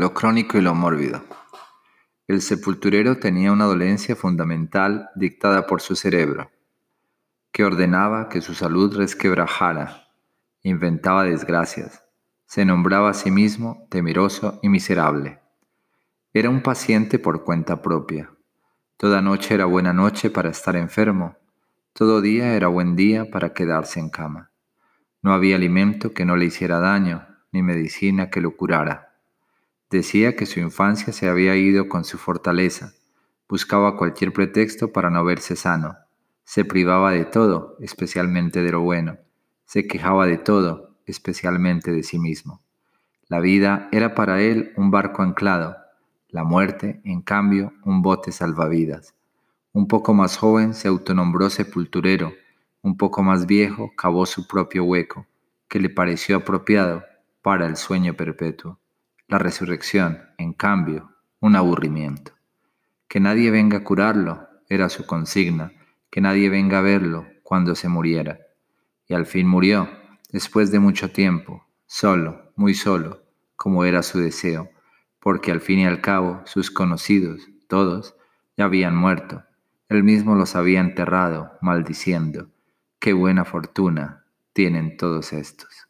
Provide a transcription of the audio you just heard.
Lo crónico y lo mórbido. El sepulturero tenía una dolencia fundamental dictada por su cerebro, que ordenaba que su salud resquebrajara, inventaba desgracias, se nombraba a sí mismo temeroso y miserable. Era un paciente por cuenta propia. Toda noche era buena noche para estar enfermo, todo día era buen día para quedarse en cama. No había alimento que no le hiciera daño, ni medicina que lo curara. Decía que su infancia se había ido con su fortaleza, buscaba cualquier pretexto para no verse sano, se privaba de todo, especialmente de lo bueno, se quejaba de todo, especialmente de sí mismo. La vida era para él un barco anclado, la muerte, en cambio, un bote salvavidas. Un poco más joven se autonombró sepulturero, un poco más viejo cavó su propio hueco, que le pareció apropiado para el sueño perpetuo. La resurrección, en cambio, un aburrimiento. Que nadie venga a curarlo era su consigna, que nadie venga a verlo cuando se muriera. Y al fin murió, después de mucho tiempo, solo, muy solo, como era su deseo, porque al fin y al cabo sus conocidos, todos, ya habían muerto. Él mismo los había enterrado, maldiciendo. Qué buena fortuna tienen todos estos.